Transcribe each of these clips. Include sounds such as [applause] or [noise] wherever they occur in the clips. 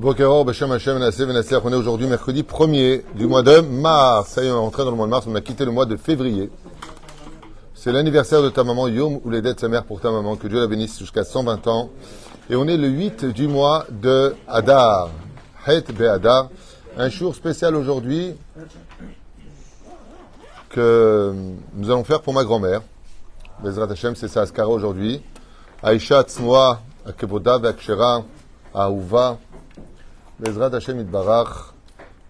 Bokeror, Beshem Hashem, Nassé. On est aujourd'hui mercredi 1er du mois de mars. Ça y est, on est entré dans le mois de mars. On a quitté le mois de février. C'est l'anniversaire de ta maman, Yom, ou les dettes de sa mère pour ta maman. Que Dieu la bénisse jusqu'à 120 ans. Et on est le 8 du mois de Hadar. Het Be'adar. Un jour spécial aujourd'hui que nous allons faire pour ma grand-mère. Bezrat Hashem, c'est sa Askara aujourd'hui. Aisha Tzmoa, Akevoda, Akshera, Aouva. Bezrat Hashem Itbarach,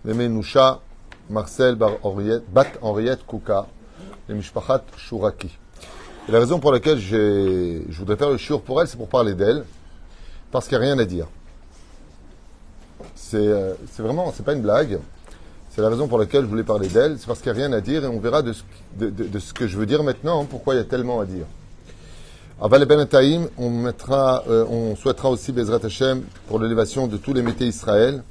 Memenusha, Marcel Bat Henriette Kouka, et Mishpachat Shuraki. La raison pour laquelle je voudrais faire le shiur pour elle, c'est pour parler d'elle, parce qu'il n'y a rien à dire. C'est euh, c'est vraiment, c'est pas une blague. C'est la raison pour laquelle je voulais parler d'elle, c'est parce qu'il n'y a rien à dire et on verra de ce, que je veux dire maintenant, pourquoi il y a tellement à dire. Aval Ben on mettra, euh, on souhaitera aussi Bezrat Hashem pour l'élévation de tous les métiers Israël.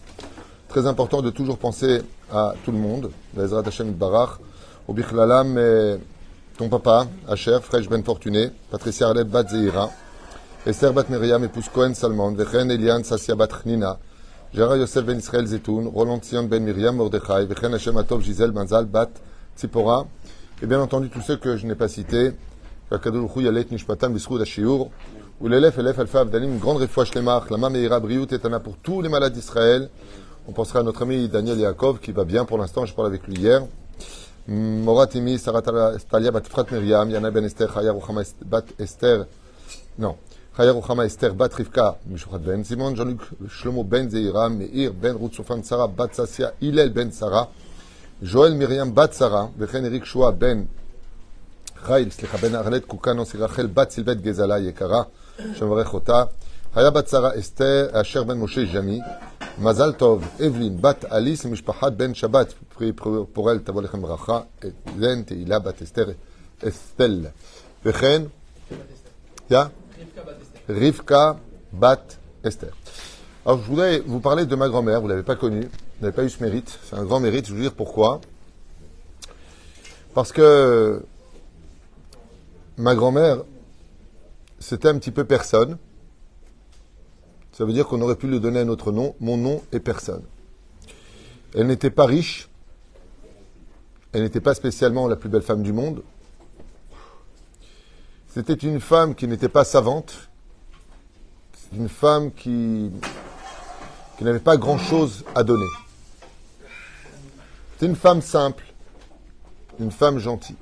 Très important de toujours penser à tout le monde. Bezrat Hashem Barach. Au Bichlalam, ton papa, Asher, Fresh Ben Fortuné, Patricia Arlette Bat Zeira, Esther Bat Miriam, épouse Cohen Salman, Vechen Eliane Sassia Bat Chnina, Gérard Yosef Ben Israël Zetoun, Roland Sion Ben Miriam Mordechai, Vechen Hashem Atov Gisèle Banzal Bat Tzipora, et bien entendu tous ceux que je n'ai pas cités, une grande réfouache les la meira briout etana pour tous les malades d'Israël. On pensera à notre ami Daniel Yaakov qui va bien pour l'instant, je parlais avec lui hier. Morat Imi, Sarah Talia bat Frat Miriam, Yana ben Esther, Chaya Ruchama bat Esther, non, Chaya Ruchama Esther bat Rivka, Mishochat ben Simon, Jean-Luc Shlomo ben Zeira, Meir ben Ruth Sofan Sarah bat Sassia, Hillel ben Sarah, Joël Miriam bat Sarah, Vechen Eric Shoa ben חייל, סליחה, בן ארלט קוקנוס, רחל בת סילבט גזלה יקרה, שמברך אותה. היה בת שרה אסתר, אשר בן משה ז'מי. מזל טוב, אבלין, בת אליס, משפחת בן שבת, פרי פורל, תבוא לכם ברכה. אתלן, תהילה, בת אסתר, אסתל. וכן, יא? רבקה, בת אסתר. Alors, je voudrais vous parler de ma grand-mère. Vous ne l'avez pas connue. Vous n'avez pas eu ce mérite. C'est un grand mérite. Je vais vous dire pourquoi. Parce que ma grand-mère, c'était un petit peu personne. Ça veut dire qu'on aurait pu lui donner un autre nom. Mon nom est personne. Elle n'était pas riche. Elle n'était pas spécialement la plus belle femme du monde. C'était une femme qui n'était pas savante. Une femme qui, qui n'avait pas grand-chose à donner. C'est une femme simple. Une femme gentille.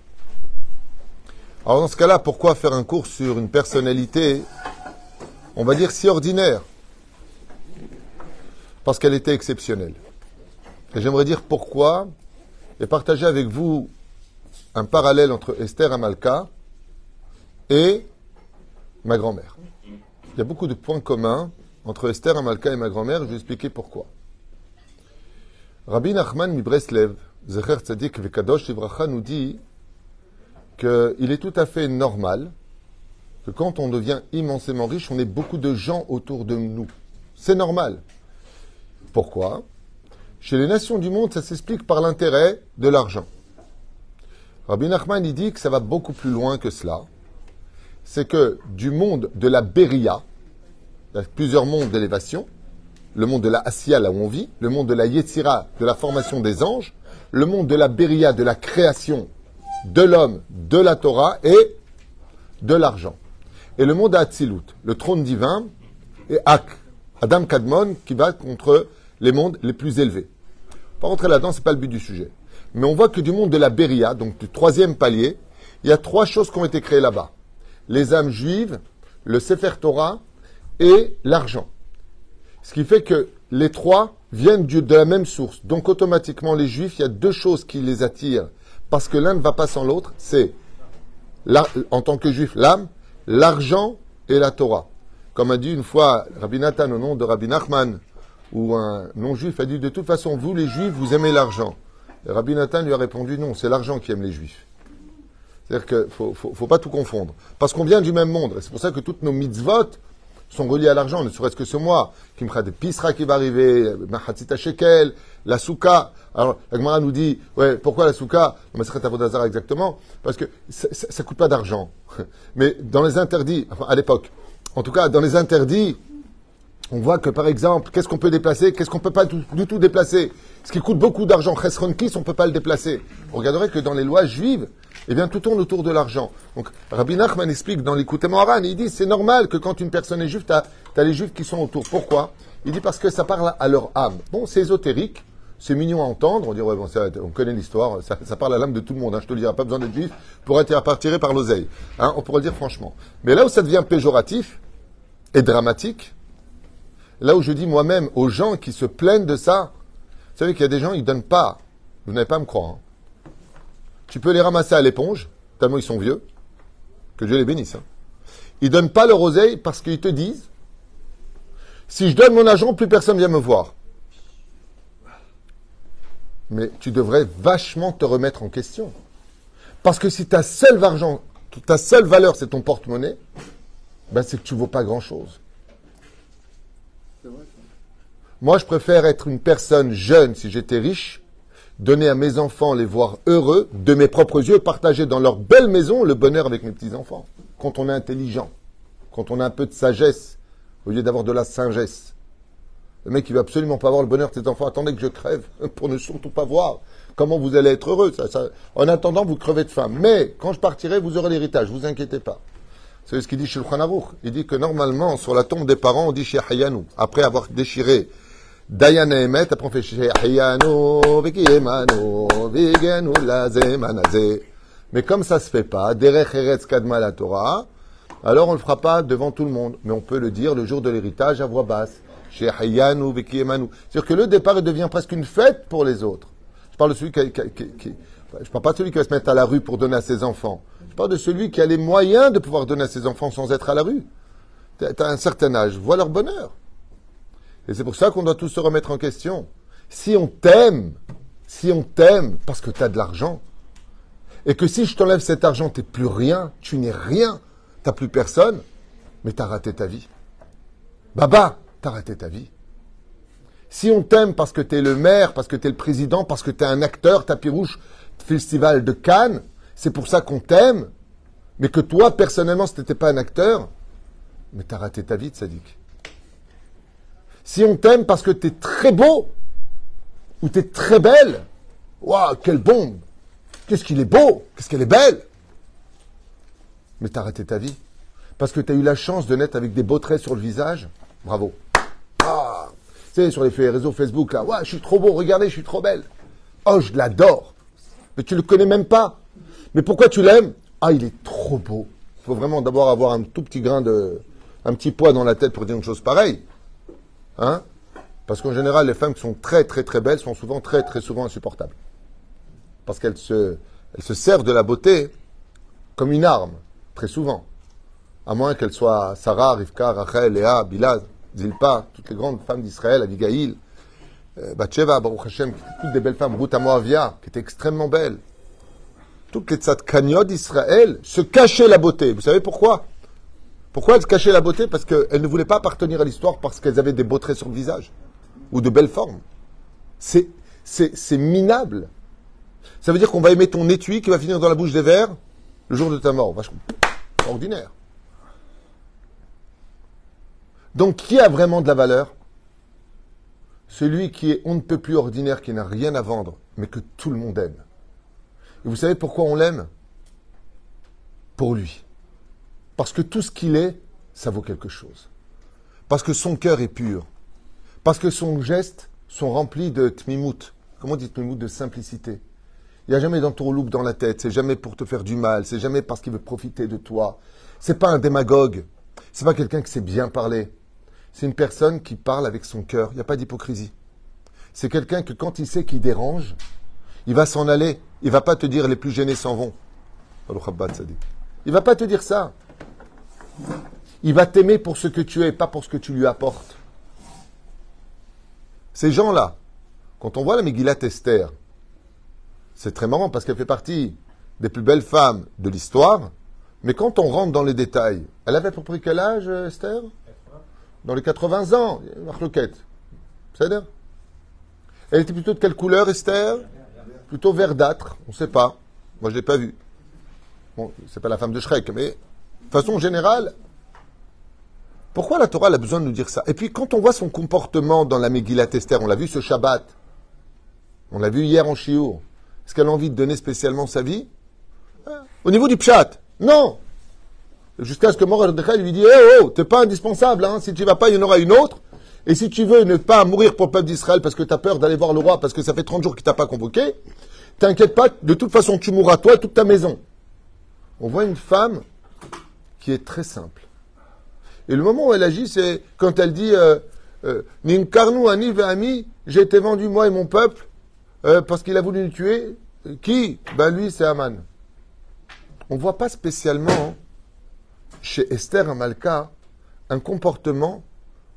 Alors dans ce cas-là, pourquoi faire un cours sur une personnalité, on va dire si ordinaire? Parce qu'elle était exceptionnelle. Et j'aimerais dire pourquoi et partager avec vous un parallèle entre Esther Amalka et ma grand-mère. Il y a beaucoup de points communs entre Esther Amalka et ma grand-mère, je vais expliquer pourquoi. Rabbi Nachman Mibreslev, Zecher Tzadik Vekadosh Ivracha nous dit qu'il est tout à fait normal que quand on devient immensément riche, on ait beaucoup de gens autour de nous. C'est normal. Pourquoi? Chez les nations du monde, ça s'explique par l'intérêt de l'argent. Rabbi Nachman il dit que ça va beaucoup plus loin que cela. C'est que du monde de la Beria, il y a plusieurs mondes d'élévation, le monde de la Assia, là où on vit, le monde de la Yetzira, de la formation des anges, le monde de la Beria, de la création de l'homme, de la Torah et de l'argent. Et le monde Hatzilut, le trône divin, et Ak, Adam Kadmon, qui va contre les mondes les plus élevés. Pas rentrer là-dedans, c'est pas le but du sujet. Mais on voit que du monde de la Beria, donc du troisième palier, il y a trois choses qui ont été créées là-bas. Les âmes juives, le Sefer Torah et l'argent. Ce qui fait que les trois viennent de la même source. Donc automatiquement, les juifs, il y a deux choses qui les attirent. Parce que l'un ne va pas sans l'autre. C'est, en tant que juif, l'âme, l'argent et la Torah. Comme a dit une fois Rabbi Nathan au nom de Rabbi Nachman, où un non-juif a dit, de toute façon, vous les juifs, vous aimez l'argent. Rabbi Nathan lui a répondu, non, c'est l'argent qui aime les juifs. C'est-à-dire qu'il ne faut, faut, faut pas tout confondre. Parce qu'on vient du même monde. Et c'est pour ça que toutes nos mitzvot sont reliées à l'argent, ne serait-ce que ce mois. Kimcha de Pisra qui va arriver, Mahatzita Shekel, la Souka. Alors, la nous dit, ouais, pourquoi la Souka? Avodazar exactement. Parce que ça, ça, ça coûte pas d'argent. [laughs] Mais dans les interdits, enfin, à l'époque, en tout cas, dans les interdits, on voit que, par exemple, qu'est-ce qu'on peut déplacer, qu'est-ce qu'on peut pas du, tout déplacer? Ce qui coûte beaucoup d'argent, Chesron Kis, on peut pas le déplacer. On regarderait que dans les lois juives, eh bien, tout tourne autour de l'argent. Donc, Rabbi Nachman explique dans l'écoute Moharan, il dit, c'est normal que quand une personne est juive, tu as, les juifs qui sont autour. Pourquoi? Il dit parce que ça parle à leur âme. Bon, c'est ésotérique, c'est mignon à entendre. On dit, ouais, on connaît l'histoire, ça, parle à l'âme de tout le monde. Hein, je te le dirai, pas besoin d'être juif pour être partiré par l'oseille. Hein, on pourrait le dire franchement. Mais là où ça devient péjoratif et dramatique, là où je dis moi-même aux gens qui se plaignent de ça, vous savez qu'il y a des gens, ils donnent pas. Vous n'allez pas me croire. Hein. Tu peux les ramasser à l'éponge, tellement ils sont vieux. Que Dieu les bénisse. Hein. Ils donnent pas leur oseille parce qu'ils te disent si je donne mon argent, plus personne vient me voir. Mais tu devrais vachement te remettre en question. Parce que si ta seule argent, ta seule valeur, c'est ton porte-monnaie, ben c'est que tu ne vaux pas grand-chose. Moi, je préfère être une personne jeune si j'étais riche, donner à mes enfants, les voir heureux, de mes propres yeux, partager dans leur belle maison le bonheur avec mes petits-enfants. Quand on est intelligent, quand on a un peu de sagesse, au lieu d'avoir de la singesse. Le mec, il veut absolument pas voir le bonheur de ses enfants. Attendez que je crève [laughs] pour ne surtout pas voir comment vous allez être heureux. En attendant, vous crevez de faim. Mais quand je partirai, vous aurez l'héritage. Vous inquiétez pas. C'est ce qu'il dit chez le. Il dit que normalement, sur la tombe des parents, on dit chez Hayanu. Après avoir déchiré Dayan Emet, après on fait chez Hayanu, Mais comme ça se fait pas, Derech Eretz Kadma la Torah, alors on le fera pas devant tout le monde. Mais on peut le dire le jour de l'héritage à voix basse. C'est-à-dire que le départ devient presque une fête pour les autres. Je parle de celui qui, je parle pas de celui qui va se mettre à la rue pour donner à ses enfants. Je parle de celui qui a les moyens de pouvoir donner à ses enfants sans être à la rue. Tu as un certain âge, vois leur bonheur. Et c'est pour ça qu'on doit tous se remettre en question. Si on t'aime, si on t'aime parce que tu as de l'argent, et que si je t'enlève cet argent, tu n'es plus rien, tu n'es rien, tu n'as plus personne, mais tu as raté ta vie. Baba, t'as raté ta vie. Si on t'aime parce que tu es le maire, parce que tu es le président, parce que tu es un acteur, tapis rouge, festival de Cannes, c'est pour ça qu'on t'aime, mais que toi, personnellement, si tu n'étais pas un acteur, mais tu as raté ta vie, Tzadik. Si on t'aime parce que tu es très beau, ou tu es très belle, waouh, quelle bombe Qu'est-ce qu'il est beau Qu'est-ce qu'elle est belle Mais tu as raté ta vie. Parce que tu as eu la chance de naître avec des beaux traits sur le visage, bravo sur les réseaux Facebook, là, ouais, je suis trop beau, regardez, je suis trop belle. Oh, je l'adore. Mais tu le connais même pas. Mais pourquoi tu l'aimes? Ah, il est trop beau. Il faut vraiment d'abord avoir un tout petit grain de, un petit poids dans la tête pour dire une chose pareille. Hein? Parce qu'en général, les femmes qui sont très, très, très belles sont souvent très, très souvent insupportables. Parce qu'elles se, elles se servent de la beauté comme une arme, très souvent. À moins qu'elles soient Sarah, Rivka, Rachel, Léa, Bilaz. Zilpa, toutes les grandes femmes d'Israël, Abigail, euh, Bathsheba, Baruch Hashem, toutes des belles femmes, Ruth Amoavia, qui était extrêmement belle. Toutes les tzadkaniot d'Israël se cachaient la beauté. Vous savez pourquoi? Pourquoi elles se cachaient la beauté? Parce qu'elles ne voulaient pas appartenir à l'histoire parce qu'elles avaient des beaux traits sur le visage ou de belles formes. C'est, c'est, minable. Ça veut dire qu'on va aimer ton étui qui va finir dans la bouche des vers le jour de ta mort. Vachement ordinaire. Donc, qui a vraiment de la valeur? Celui qui est on ne peut plus ordinaire, qui n'a rien à vendre, mais que tout le monde aime. Et vous savez pourquoi on l'aime? Pour lui. Parce que tout ce qu'il est, ça vaut quelque chose. Parce que son cœur est pur. Parce que son geste sont remplis de tmimout. Comment on dit tmimout? De simplicité. Il n'y a jamais d'entourloupe dans la tête. C'est jamais pour te faire du mal. C'est jamais parce qu'il veut profiter de toi. C'est pas un démagogue. C'est pas quelqu'un qui sait bien parler c'est une personne qui parle avec son cœur. Il n'y a pas d'hypocrisie. C'est quelqu'un que quand il sait qu'il dérange, il va s'en aller. Il va pas te dire les plus gênés s'en vont. Il va pas te dire ça. Il va t'aimer pour ce que tu es, pas pour ce que tu lui apportes. Ces gens-là, quand on voit la Megillat Esther, c'est très marrant parce qu'elle fait partie des plus belles femmes de l'histoire. Mais quand on rentre dans les détails, elle avait à peu près quel âge, Esther? Dans les 80 ans, marloquette. C'est dire? Elle était plutôt de quelle couleur, Esther? Plutôt verdâtre, on ne sait pas. Moi, je ne l'ai pas vue. Bon, c'est pas la femme de Shrek, mais de façon générale, Pourquoi la Torah a besoin de nous dire ça? Et puis quand on voit son comportement dans la Megillat Esther, on l'a vu ce Shabbat, on l'a vu hier en Shiur, est-ce qu'elle a envie de donner spécialement sa vie? Au niveau du Pshat, non Jusqu'à ce que Mordechai lui dise Eh oh, t'es pas indispensable, hein. si tu vas pas, il y en aura une autre. Et si tu veux ne pas mourir pour le peuple d'Israël parce que tu as peur d'aller voir le roi, parce que ça fait 30 jours qu'il t'a pas convoqué, t'inquiète pas, de toute façon tu mourras toi et toute ta maison. On voit une femme qui est très simple. Et le moment où elle agit, c'est quand elle dit euh, euh, Ninkarnu j'ai été vendu moi et mon peuple euh, parce qu'il a voulu nous tuer. Qui? Ben lui, c'est Aman. On ne voit pas spécialement chez Esther Amalka un comportement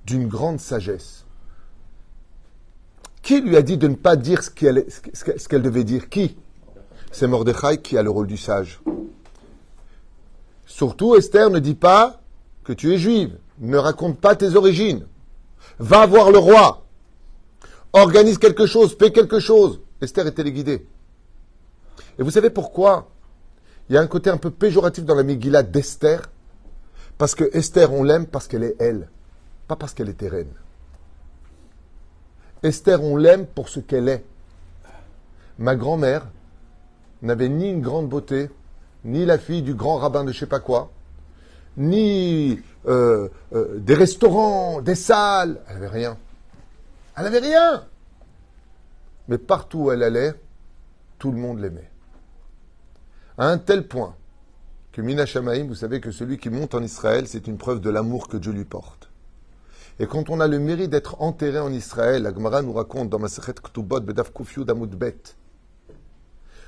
d'une grande sagesse. Qui lui a dit de ne pas dire ce qu'elle, devait dire? Qui? C'est Mordechai qui a le rôle du sage. Surtout, Esther ne dit pas que tu es juive. Ne raconte pas tes origines. Va voir le roi. Organise quelque chose, fais quelque chose. Esther est téléguidée. Et vous savez pourquoi Il y a un côté un peu péjoratif dans la Megillah d'Esther. Parce que Esther, on l'aime parce qu'elle est elle pas parce qu'elle était reine. Esther, on l'aime pour ce qu'elle est. Ma grand-mère n'avait ni une grande beauté, ni la fille du grand rabbin de je sais pas quoi, ni euh, euh, des restaurants, des salles. Elle n'avait rien. Elle n'avait rien. Mais partout où elle allait, tout le monde l'aimait. À un tel point que Mina Shamaim, vous savez que celui qui monte en Israël, c'est une preuve de l'amour que Dieu lui porte. Et quand on a le mérite d'être enterré en Israël, la Gemara nous raconte dans Masechet Ktubot Bedaf Kufyu Bet,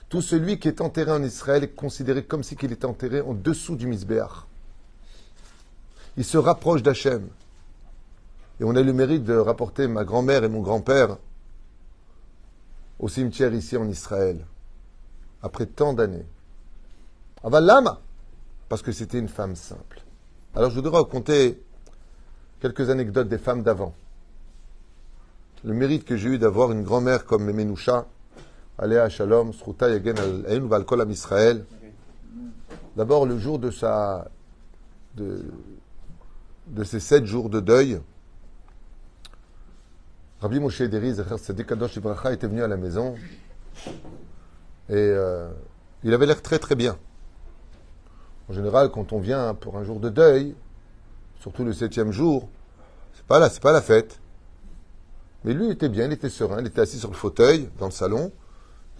tout celui qui est enterré en Israël est considéré comme si il était enterré en dessous du Misbéach. Il se rapproche d'Hachem. Et on a le mérite de rapporter ma grand-mère et mon grand-père au cimetière ici en Israël, après tant d'années. Avalama, parce que c'était une femme simple. Alors je voudrais raconter quelques anecdotes des femmes d'avant. Le mérite que j'ai eu d'avoir une grand-mère comme Memenoucha, Aléa Shalom, Sruta Yagen Al Valkol Am Israël. D'abord, le jour de sa. de, ces sept jours de deuil, Rabbi Moshe Deri, Kadosh Ibracha, était venu à la maison et euh, il avait l'air très très bien. En général, quand on vient pour un jour de deuil, surtout le septième jour, c'est pas là, c'est pas la fête. Mais lui, il était bien, il était serein, il était assis sur le fauteuil dans le salon,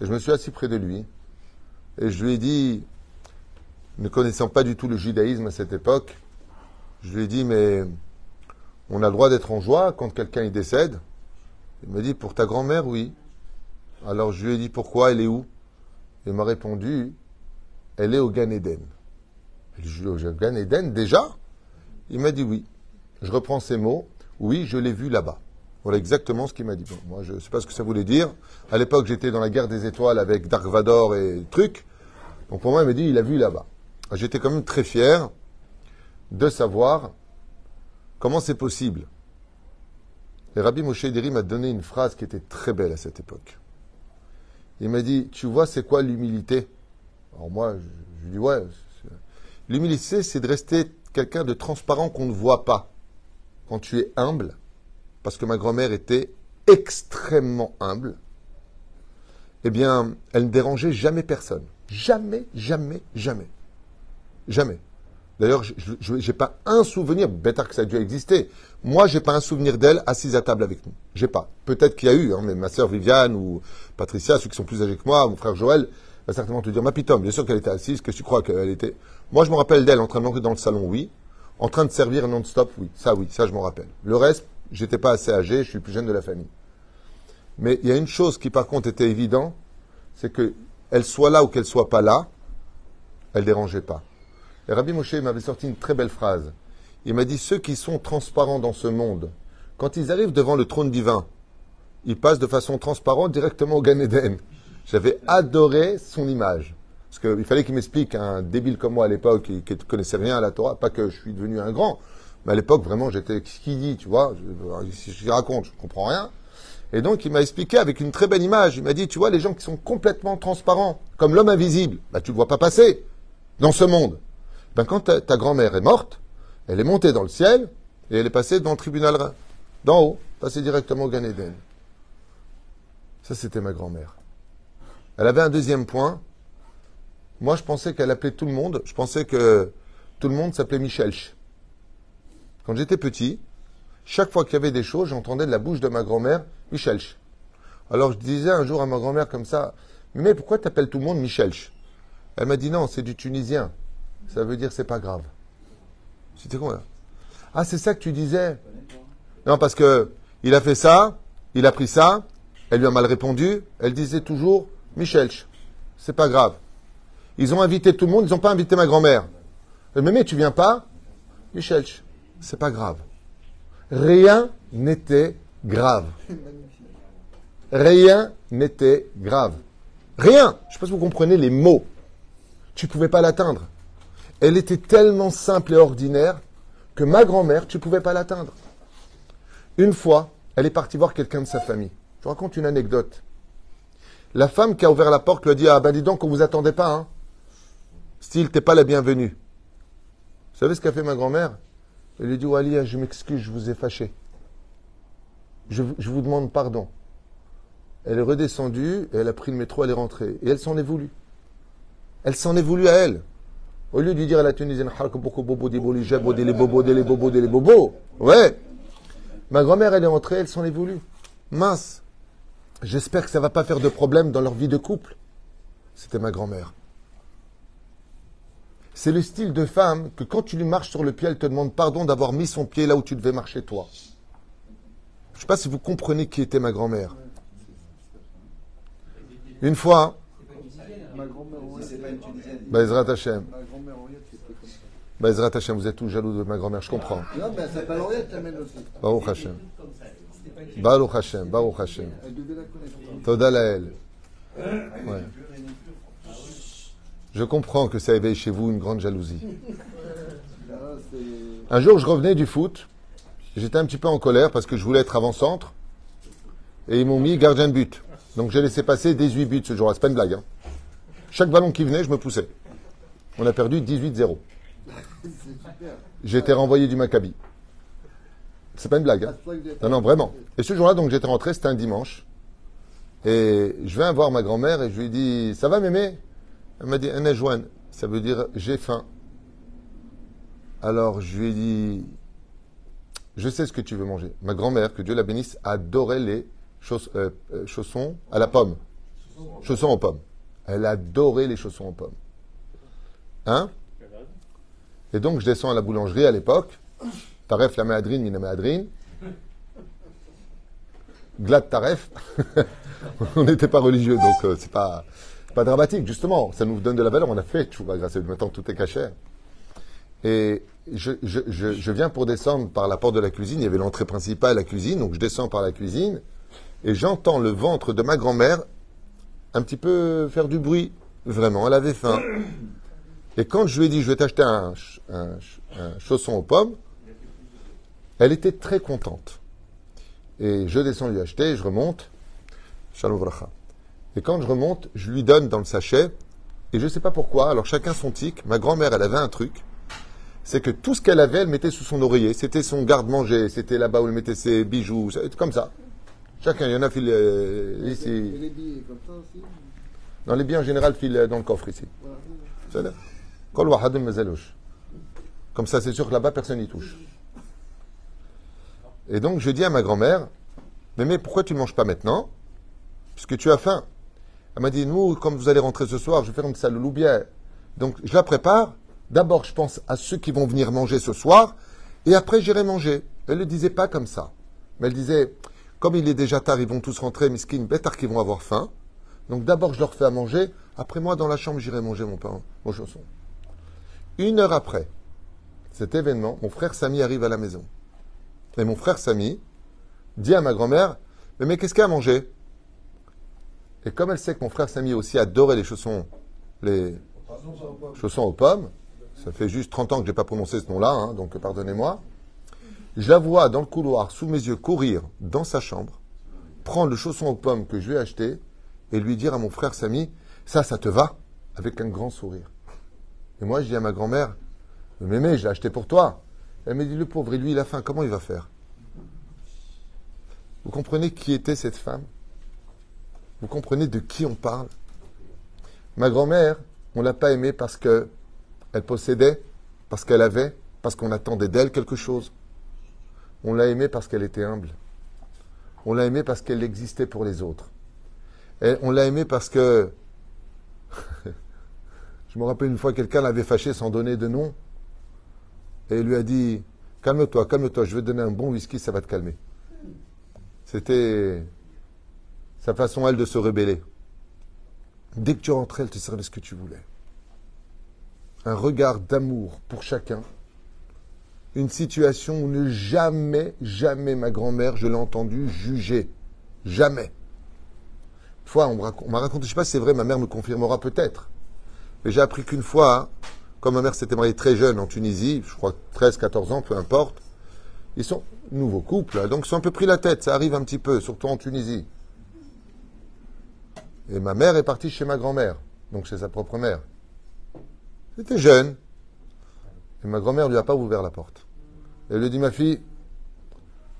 et je me suis assis près de lui. Et je lui ai dit, ne connaissant pas du tout le judaïsme à cette époque, je lui ai dit, mais on a le droit d'être en joie quand quelqu'un y décède? Il m'a dit, pour ta grand-mère, oui. Alors je lui ai dit, pourquoi? Elle est où? Il m'a répondu, elle est au Gan Eden. Eden déjà il m'a dit oui. Je reprends ces mots. Oui, je l'ai vu là-bas. Voilà exactement ce qu'il m'a dit. moi, je ne sais pas ce que ça voulait dire. À l'époque, j'étais dans la guerre des étoiles avec Dark Vador et trucs. Donc pour moi, il m'a dit, il a vu là-bas. J'étais quand même très fier de savoir comment c'est possible. Et Rabbi Moshe m'a donné une phrase qui était très belle à cette époque. Il m'a dit, tu vois, c'est quoi l'humilité? Alors moi, je, je lui dis, ouais, l'humilité, c'est de rester quelqu'un de transparent qu'on ne voit pas. Quand tu es humble, parce que ma grand-mère était extrêmement humble, eh bien, elle ne dérangeait jamais personne. Jamais, jamais, jamais. Jamais. D'ailleurs, je n'ai pas un souvenir, bêtard que ça a dû exister. Moi, j'ai pas un souvenir d'elle assise à table avec nous. J'ai pas. Peut-être qu'il y a eu, hein, mais ma sœur Viviane ou Patricia, ceux qui sont plus âgés que moi, mon frère Joël, va certainement te dire, ma pitom, bien sûr qu'elle était assise, que tu crois qu'elle était? Moi, je me rappelle d'elle en train de manger dans le salon, oui. En train de servir non-stop, oui. Ça, oui, ça, je m'en rappelle. Le reste, j'étais pas assez âgé, je suis plus jeune de la famille. Mais il y a une chose qui, par contre, était évidente, c'est que elle soit là ou qu'elle soit pas là, elle dérangeait pas. Et Rabbi Moshe m'avait sorti une très belle phrase. Il m'a dit ceux qui sont transparents dans ce monde, quand ils arrivent devant le trône divin, ils passent de façon transparente directement au Gan Eden. J'avais adoré son image. Parce qu'il fallait qu'il m'explique, un débile comme moi à l'époque, qui ne connaissait rien à la Torah, pas que je suis devenu un grand, mais à l'époque, vraiment, j'étais ce qu'il dit, tu vois, si je, raconte, je ne comprends rien. Et donc, il m'a expliqué avec une très belle image. Il m'a dit, tu vois, les gens qui sont complètement transparents, comme l'homme invisible, bah, tu ne le vois pas passer dans ce monde. Ben, quand ta, ta grand-mère est morte, elle est montée dans le ciel, Et elle est passée dans le tribunal d'en haut, passée directement au Gan Eden. Ça, c'était ma grand-mère. Elle avait un deuxième point. Moi, je pensais qu'elle appelait tout le monde. Je pensais que tout le monde s'appelait Michelch. Quand j'étais petit, chaque fois qu'il y avait des choses, j'entendais de la bouche de ma grand-mère Michelch. Alors je disais un jour à ma grand-mère comme ça, mais pourquoi t'appelles tout le monde Michelch Elle m'a dit non, c'est du tunisien. Ça veut dire c'est pas grave. C'était quoi Ah, c'est ça que tu disais? Non, parce que il a fait ça, il a pris ça, elle lui a mal répondu, elle disait toujours Michelch. C'est pas grave. Ils ont invité tout le monde, ils n'ont pas invité ma grand-mère. Mais, mais tu viens pas Michelch. C'est pas grave. Rien n'était grave. Rien n'était grave. Rien. Je ne sais pas si vous comprenez les mots. Tu ne pouvais pas l'atteindre. Elle était tellement simple et ordinaire que ma grand-mère, tu ne pouvais pas l'atteindre. Une fois, elle est partie voir quelqu'un de sa famille. Je vous raconte une anecdote. La femme qui a ouvert la porte lui a dit Ah ben dis donc, on vous attendait pas. Hein. Style, t'es pas la bienvenue. Vous savez ce qu'a fait ma grand-mère? Elle lui dit Walia, je m'excuse, je vous ai fâché. Je, je vous demande pardon. Elle est redescendue, et elle a pris le métro, elle est rentrée. Et elle s'en est voulu. Elle s'en est voulu à elle. Au lieu de lui dire à la Tunisienne, bobo des bobos, des bobos, des les bobos. Ouais. Ma grand-mère, elle est entrée, elle s'en est voulu. Mince. J'espère que ça va pas faire de problème dans leur vie de couple. C'était ma grand-mère. C'est le style de femme que quand tu lui marches sur le pied, elle te demande pardon d'avoir mis son pied là où tu devais marcher toi. Je ne sais pas si vous comprenez qui était ma grand-mère. Une fois, Bezrat Hashem. Bezrat Hashem, vous êtes tous jaloux de ma grand-mère, je comprends. Non, mais elle s'appelle Henriette, aussi. Baruch Hashem. Baruch Hashem, Baruch Hashem. Elle devait la connaître. Toda Lael. Ouais. Je comprends que ça éveille chez vous une grande jalousie. Un jour, je revenais du foot. J'étais un petit peu en colère parce que je voulais être avant-centre. Et ils m'ont mis gardien de but. Donc j'ai laissé passer 18 buts ce jour-là. C'est pas une blague. hein. Chaque ballon qui venait, je me poussais. On a perdu 18-0. C'est super. J'ai été renvoyé du Maccabi. C'est pas une blague. hein. Non, non, vraiment. Et ce jour-là, donc, j'étais rentré, c'était un dimanche. Et je viens voir ma grand-mère et je lui dis Ça va, mémé? Elle m'a dit Un joine. Ça veut dire J'ai faim. Alors, je lui ai dit Je sais ce que tu veux manger. Ma grand-mère, que Dieu la bénisse, adorait les euh, euh, chaussons à la pomme. Chaussons aux pommes. Elle adorait les chaussons aux pommes. Hein? Et donc, je descends à la boulangerie à l'époque. Taref la méadrine, mina méadrine. Glad Taref. [laughs] on n'était pas religieux, donc euh, c'est pas, pas dramatique, justement. Ça nous donne de la valeur. On a fait, vois, grâce à Dieu. Maintenant, tout est caché. Et je, je, viens pour descendre par la porte de la cuisine. Il y avait l'entrée principale, la cuisine. Donc, je descends par la cuisine. Et j'entends le ventre de ma grand-mère un petit peu faire du bruit. Vraiment, elle avait faim. Et quand je lui ai dit, je vais t'acheter un, ch- un ch- un chausson aux pommes, elle était très contente. Et je descends lui acheter, je remonte. Shalom vracha. Et quand je remonte, je lui donne dans le sachet, et je ne sais pas pourquoi, alors chacun son tic. Ma grand-mère, elle avait un truc, c'est que tout ce qu'elle avait, elle mettait sous son oreiller. C'était son garde-manger, c'était là-bas où elle mettait ses bijoux, comme ça. Chacun, il y en a filé euh, ici. Et les billets, comme ça aussi Dans les biens en général, fil dans le coffre ici. Comme ça, c'est sûr que là-bas, personne n'y touche. Et donc, je dis à ma grand-mère, mais, mais pourquoi tu ne manges pas maintenant? Puisque tu as faim. Elle m'a dit, nous, comme vous allez rentrer ce soir, je vais faire une salle loubière. Donc, je la prépare. D'abord, je pense à ceux qui vont venir manger ce soir, et après, j'irai manger. Elle ne le disait pas comme ça. Mais elle disait, comme il est déjà tard, ils vont tous rentrer, miskin, bêtard qu'ils vont avoir faim. Donc, d'abord, je leur fais à manger. Après, moi, dans la chambre, j'irai manger mon pain, mon chausson. Une heure après cet événement, mon frère Samy arrive à la maison. Et mon frère Samy dit à ma grand-mère Mais, mais qu'est-ce qu'il a à manger? Et comme elle sait que mon frère Samy aussi adorait les chaussons, les chaussons aux pommes, ça fait juste 30 ans que je n'ai pas prononcé ce nom-là, hein, donc pardonnez-moi. Je la vois dans le couloir, sous mes yeux, courir dans sa chambre, prendre le chausson aux pommes que je lui ai acheté et lui dire à mon frère Samy Ça, ça te va? Avec un grand sourire. Et moi, je dis à ma grand-mère, mémé, je l'ai acheté pour toi. Elle m'a dit, le pauvre, et lui, il a faim, comment il va faire? Vous comprenez qui était cette femme? Vous comprenez de qui on parle? Ma grand-mère, on ne l'a pas aimée parce qu'elle possédait, parce qu'elle avait, parce qu'on attendait d'elle quelque chose. On l'a aimée parce qu'elle était humble. On l'a aimée parce qu'elle existait pour les autres. On l'a aimée parce que [laughs] je me rappelle une fois, quelqu'un l'avait fâché sans donner de nom. Et il lui a dit Calme-toi, calme-toi, je vais te donner un bon whisky, ça va te calmer. C'était sa façon, elle, de se rebeller. Dès que tu rentrais, elle te servait ce que tu voulais. Un regard d'amour pour chacun. Une situation où ne jamais, jamais ma grand-mère, je l'ai entendue juger. Jamais. Une fois, on m'a raconté, je ne sais pas si c'est vrai, ma mère me confirmera peut-être. Mais j'ai appris qu'une fois, comme ma mère s'était mariée très jeune en Tunisie, je crois 13, 14 ans, peu importe, ils sont nouveaux couples, donc ils sont un peu pris la tête, ça arrive un petit peu, surtout en Tunisie. Et ma mère est partie chez ma grand-mère, donc chez sa propre mère. C'était jeune. Et ma grand-mère lui a pas ouvert la porte. Elle lui dit, ma fille,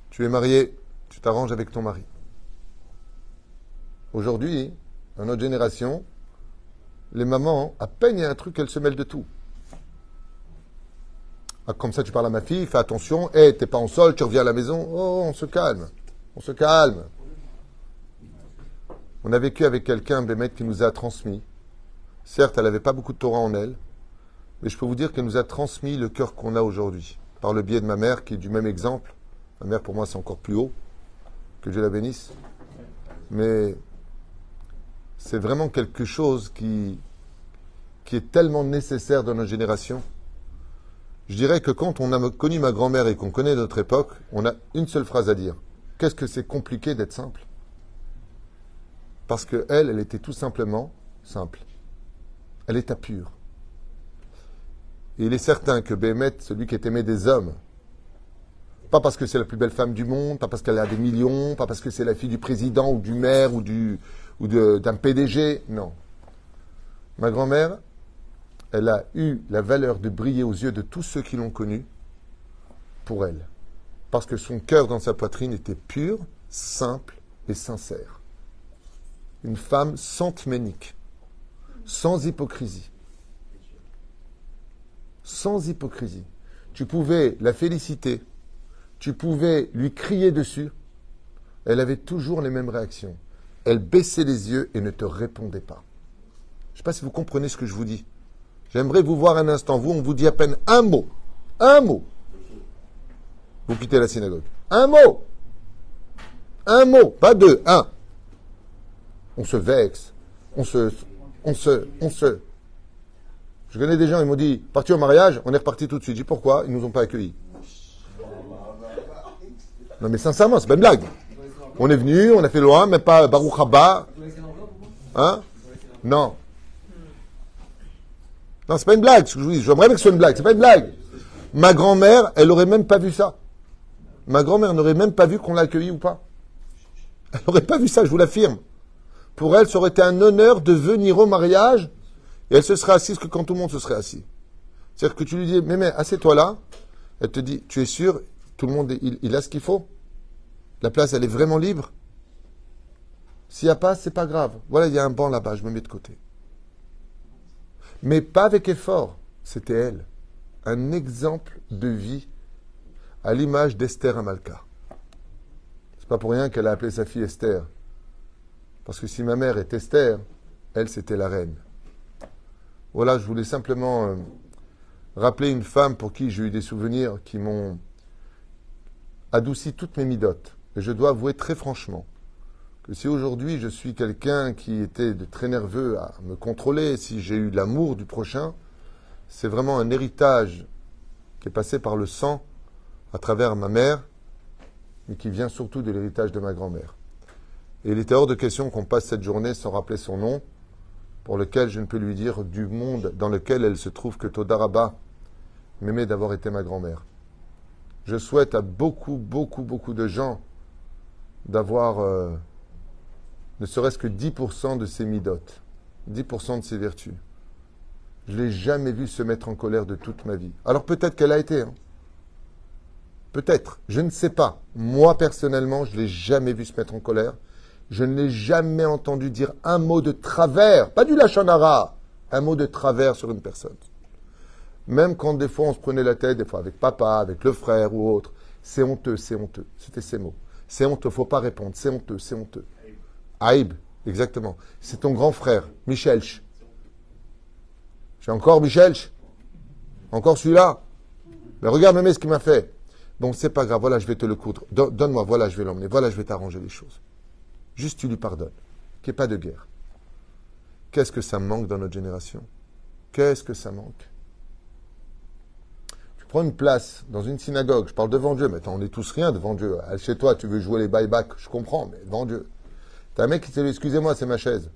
tu es mariée, tu t'arranges avec ton mari. Aujourd'hui, dans notre génération, les mamans, à peine il y a un truc, elles se mêlent de tout. Ah, comme ça, tu parles à ma fille, fais attention, hé, hey, t'es pas en sol, tu reviens à la maison. Oh, on se calme, on se calme. On a vécu avec quelqu'un, Bémet, qui nous a transmis. Certes, elle n'avait pas beaucoup de Torah en elle, mais je peux vous dire qu'elle nous a transmis le cœur qu'on a aujourd'hui, par le biais de ma mère, qui est du même exemple. Ma mère, pour moi, c'est encore plus haut, que Dieu la bénisse. Mais c'est vraiment quelque chose qui, qui est tellement nécessaire dans notre génération. Je dirais que quand on a connu ma grand-mère et qu'on connaît notre époque, on a une seule phrase à dire. Qu'est-ce que c'est compliqué d'être simple? Parce que elle, était tout simplement simple. Elle était pure. Et il est certain que Bémet, celui qui est aimé des hommes, pas parce que c'est la plus belle femme du monde, pas parce qu'elle a des millions, pas parce que c'est la fille du président ou du maire ou ou d'un PDG. Non. Ma grand-mère, elle a eu la valeur de briller aux yeux de tous ceux qui l'ont connue pour elle. Parce que son cœur dans sa poitrine était pur, simple et sincère. Une femme sentménique, sans hypocrisie. Sans hypocrisie. Tu pouvais la féliciter, tu pouvais lui crier dessus, elle avait toujours les mêmes réactions elle baissait les yeux et ne te répondait pas. Je ne sais pas si vous comprenez ce que je vous dis. J'aimerais vous voir un instant. Vous, on vous dit à peine un mot. Un mot. Vous quittez la synagogue. Un mot. Un mot. Pas deux. Un. On se vexe. On se. On se. On se. Je connais des gens, ils m'ont dit, parti au mariage, on est reparti tout de suite. Je dis pourquoi? Ils nous ont pas accueillis. Non mais sincèrement, c'est pas une blague. On est venu, on a fait loin, mais pas Baruch. Hein? Non. Non, c'est pas une blague, ce que je vous dis. J'aimerais que ce soit une blague. C'est pas une blague. Ma grand-mère, elle aurait même pas vu ça. Ma grand-mère n'aurait même pas vu qu'on l'a accueilli ou pas. Elle n'aurait pas vu ça, je vous l'affirme. Pour elle, ça aurait été un honneur de venir au mariage et elle se serait assise que quand tout le monde se serait assis. C'est-à-dire que tu lui dis, mais, mais, assieds-toi là. Elle te dit, tu es sûr, tout le monde, il a ce qu'il faut la place, elle est vraiment libre S'il n'y a pas, c'est pas grave. Voilà, il y a un banc là-bas, je me mets de côté. Mais pas avec effort. C'était elle. Un exemple de vie à l'image d'Esther Amalka. C'est pas pour rien qu'elle a appelé sa fille Esther. Parce que si ma mère est Esther, elle, c'était la reine. Voilà, je voulais simplement euh, rappeler une femme pour qui j'ai eu des souvenirs qui m'ont adouci toutes mes midotes. Et je dois avouer très franchement que si aujourd'hui je suis quelqu'un qui était très nerveux à me contrôler, si j'ai eu l'amour du prochain, c'est vraiment un héritage qui est passé par le sang à travers ma mère, mais qui vient surtout de l'héritage de ma grand-mère. Et il était hors de question qu'on passe cette journée sans rappeler son nom, pour lequel je ne peux lui dire du monde dans lequel elle se trouve que Todaraba m'aimait d'avoir été ma grand-mère. Je souhaite à beaucoup, beaucoup, beaucoup de gens d'avoir euh, ne serait-ce que 10% de ses midotes, 10% de ses vertus. Je ne l'ai jamais vu se mettre en colère de toute ma vie. Alors peut-être qu'elle a été. Hein. Peut-être, je ne sais pas. Moi, personnellement, je ne l'ai jamais vu se mettre en colère. Je ne l'ai jamais entendu dire un mot de travers, pas du lachonara, un mot de travers sur une personne. Même quand des fois on se prenait la tête, des fois avec papa, avec le frère ou autre, c'est honteux, c'est honteux. C'était ces mots. C'est honteux, faut pas répondre, c'est honteux, c'est honteux. Aïb, exactement. C'est ton grand frère, Michel. J'ai encore Michel Encore celui-là? Mais regarde, même ce qu'il m'a fait. Bon, c'est pas grave, voilà, je vais te le coudre. Donne-moi, voilà, je vais l'emmener. Voilà, je vais t'arranger les choses. Juste, tu lui pardonnes. Qu'il n'y ait pas de guerre. Qu'est-ce que ça manque dans notre génération? Qu'est-ce que ça manque? Tu prends une place dans une synagogue, je parle devant Dieu, mais attends, on est tous rien devant Dieu. Chez toi, tu veux jouer les buybacks, je comprends, mais devant Dieu. T'as un mec qui te dit, excusez-moi, c'est ma chaise.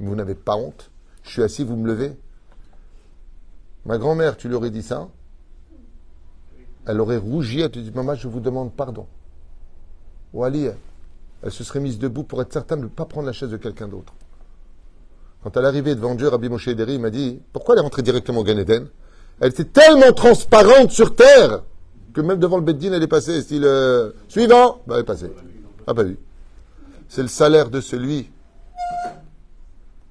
Vous n'avez pas honte? Je suis assis, vous me levez? Ma grand-mère, tu lui aurais dit ça? Elle aurait rougi, elle te dit, maman, je vous demande pardon. Ou Ali, elle se serait mise debout pour être certaine de ne pas prendre la chaise de quelqu'un d'autre. Quand elle arrivée devant Dieu, Rabbi Moshe Ederi m'a dit Pourquoi elle est rentrée directement au Gan Eden? Elle était tellement transparente sur terre que même devant le Beddin, elle est passée. Style euh, suivant bah, Elle est passée. Ah, bah oui. C'est le salaire de celui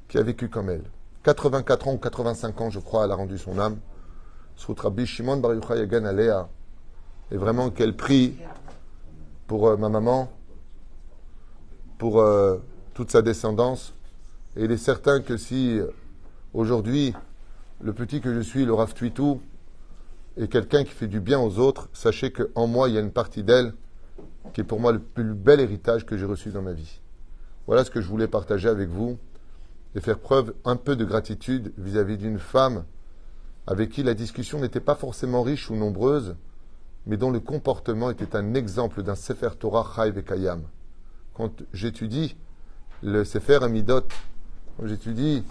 qui a vécu comme elle. 84 ans ou 85 ans, je crois, elle a rendu son âme. Rabbi Shimon Bar. Et vraiment qu'elle prie pour euh, ma maman, pour euh, toute sa descendance. Et il est certain que si euh, aujourd'hui, le petit que je suis, le Rav est quelqu'un qui fait du bien aux autres, sachez qu'en moi, il y a une partie d'elle qui est pour moi le plus bel héritage que j'ai reçu dans ma vie. Voilà ce que je voulais partager avec vous et faire preuve un peu de gratitude vis-à-vis d'une femme avec qui la discussion n'était pas forcément riche ou nombreuse, mais dont le comportement était un exemple d'un Sefer Torah Kayam quand j'étudie le Sefer Amidot, quand j'étudie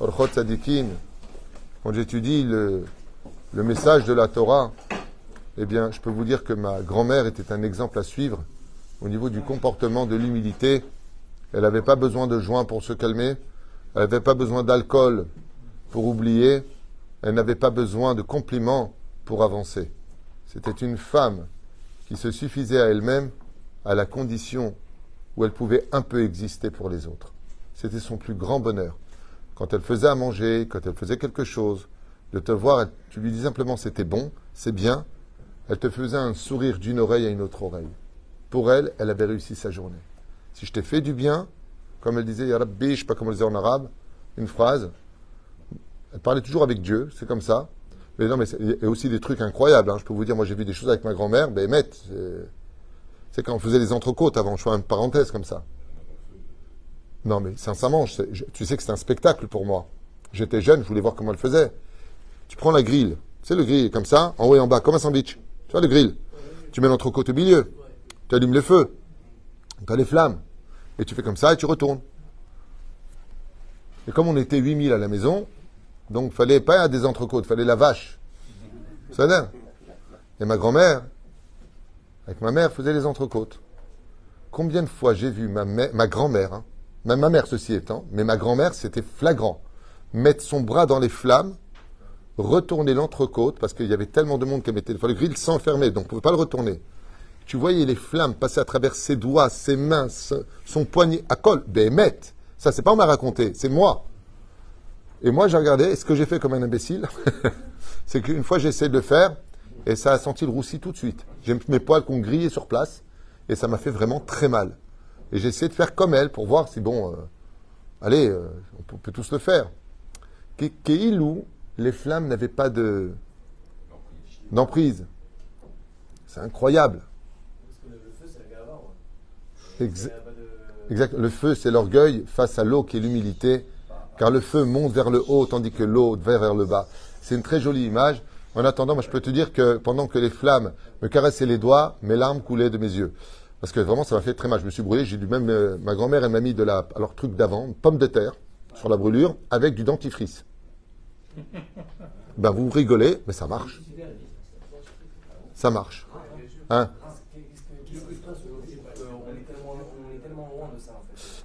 Orchot Sadikin, quand j'étudie le, message de la Torah, eh bien, je peux vous dire que ma grand-mère était un exemple à suivre au niveau du comportement, de l'humilité. Elle n'avait pas besoin de joint pour se calmer. Elle n'avait pas besoin d'alcool pour oublier. Elle n'avait pas besoin de compliments pour avancer. C'était une femme qui se suffisait à elle-même à la condition où elle pouvait un peu exister pour les autres. C'était son plus grand bonheur. Quand elle faisait à manger, quand elle faisait quelque chose, de te voir, tu lui dis simplement c'était bon, c'est bien, elle te faisait un sourire d'une oreille à une autre oreille. Pour elle, elle avait réussi sa journée. Si je t'ai fait du bien, comme elle disait, Ya Rabbi, je ne sais pas comment elle disait en arabe, une phrase, elle parlait toujours avec Dieu, c'est comme ça. Mais non, mais il y a aussi des trucs incroyables. Hein. Je peux vous dire, moi j'ai vu des choses avec ma grand-mère, ben, c'est quand on faisait les entrecôtes avant, je fais une parenthèse comme ça. Non, mais sincèrement, tu sais que c'est un spectacle pour moi. J'étais jeune, je voulais voir comment elle faisait. Tu prends la grille, c'est le grill, comme ça, en haut et en bas, comme un sandwich. Tu vois le grill Tu mets l'entrecôte au milieu, tu allumes les feux, tu as les flammes, et tu fais comme ça et tu retournes. Et comme on était 8000 à la maison, donc fallait pas des entrecôtes, fallait la vache. Ça Et ma grand-mère, avec ma mère, faisait les entrecôtes. Combien de fois j'ai vu ma, ma grand-mère, hein, même ma mère ceci étant, mais ma grand-mère, c'était flagrant, mettre son bras dans les flammes, retourner l'entrecôte, parce qu'il y avait tellement de monde qu'elle mettait le grill s'enfermait, donc on ne pouvait pas le retourner. Tu voyais les flammes passer à travers ses doigts, ses mains, son poignet à col. Ben, ça c'est pas on m'a raconté, c'est moi. Et moi j'ai regardé, et ce que j'ai fait comme un imbécile, [laughs] c'est qu'une fois j'essaie de le faire, et ça a senti le roussi tout de suite. J'ai mes poils qu'on grillait sur place et ça m'a fait vraiment très mal. Et j'ai essayé de faire comme elle pour voir si, bon, euh, allez, euh, on peut tous le faire. Keilou, les flammes n'avaient pas de d'emprise. C'est incroyable. Exact. Le feu, c'est l'orgueil face à l'eau qui est l'humilité, car le feu monte vers le haut tandis que l'eau va vers le bas. C'est une très jolie image. En attendant, moi, je peux te dire que pendant que les flammes me caressaient les doigts, mes larmes coulaient de mes yeux. Parce que vraiment, ça m'a fait très mal. Je me suis brûlé. J'ai dû même, euh, ma grand-mère, elle m'a mis de la, alors truc d'avant, pomme de terre sur la brûlure avec du dentifrice. Ben, vous rigolez, mais ça marche. Ça marche. Hein?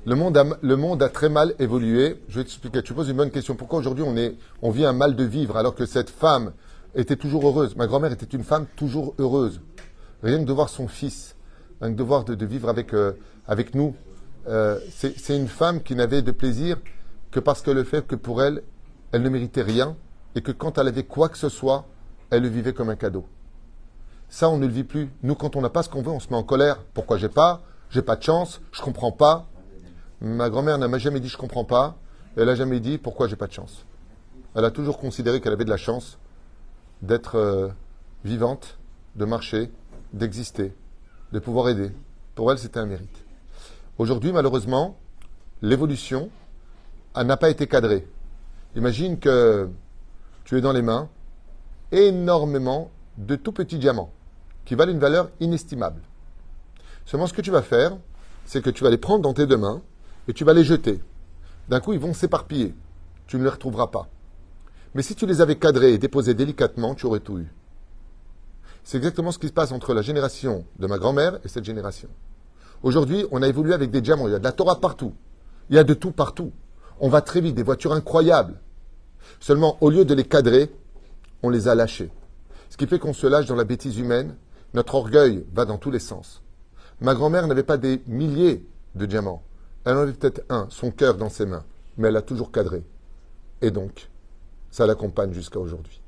Le monde, a, très mal évolué. Je vais t'expliquer. Tu poses une bonne question. Pourquoi aujourd'hui on, on vit un mal de vivre alors que cette femme était toujours heureuse. Ma grand-mère était une femme toujours heureuse. rien que de voir son fils, rien que de voir de, vivre avec, euh, avec nous, euh, c'est une femme qui n'avait de plaisir que parce que le fait que pour elle, elle ne méritait rien et que quand elle avait quoi que ce soit, elle le vivait comme un cadeau. Ça, on ne le vit plus. Nous, quand on n'a pas ce qu'on veut, on se met en colère. Pourquoi j'ai pas? J'ai pas de chance, je comprends pas. Ma grand-mère n'a jamais dit je comprends pas. Elle a jamais dit pourquoi j'ai pas de chance? Elle a toujours considéré qu'elle avait de la chance d'être euh, vivante, de marcher, d'exister, de pouvoir aider. Pour elle, c'était un mérite. Aujourd'hui, malheureusement, l'évolution n'a pas été cadrée. Imagine que tu es dans les mains énormément de tout petits diamants qui valent une valeur inestimable. Seulement, ce que tu vas faire, c'est que tu vas les prendre dans tes deux mains et tu vas les jeter. D'un coup, ils vont s'éparpiller. Tu ne les retrouveras pas. Mais si tu les avais cadrés et déposés délicatement, tu aurais tout eu. C'est exactement ce qui se passe entre la génération de ma grand-mère et cette génération. Aujourd'hui, on a évolué avec des diamants. Il y a de la Torah partout. Il y a de tout partout. On va très vite, des voitures incroyables. Seulement, au lieu de les cadrer, on les a lâchés. Ce qui fait qu'on se lâche dans la bêtise humaine. Notre orgueil va dans tous les sens. Ma grand-mère n'avait pas des milliers de diamants. Elle en avait peut-être un, son cœur dans ses mains. Mais elle a toujours cadré. Et donc, ça l'accompagne jusqu'à aujourd'hui.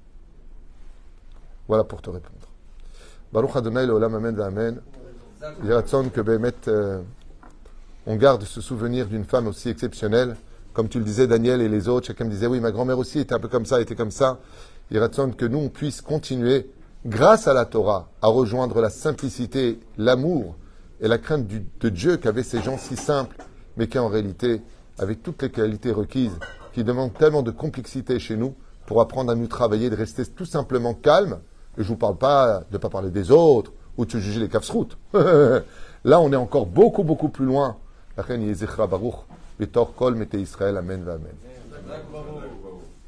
Voilà pour te répondre. Baruch Adonai Olam Amen Amen. Que euh, on garde ce souvenir d'une femme aussi exceptionnelle. Comme tu le disais, Daniel et les autres, chacun me disait, oui, ma grand-mère aussi était un peu comme ça, était comme ça. Yeratzon que nous, on puisse continuer, grâce à la Torah, à rejoindre la simplicité, l'amour et la crainte de Dieu qu'avaient ces gens si simples, mais qui en réalité, avec toutes les qualités requises, qui demande tellement de complexité chez nous pour apprendre à mieux travailler, de rester tout simplement calme. Et je vous parle pas de ne pas parler des autres ou de se juger les cafes-routes. [laughs] Là, on est encore beaucoup, beaucoup plus loin. Israël, Amen, Amen.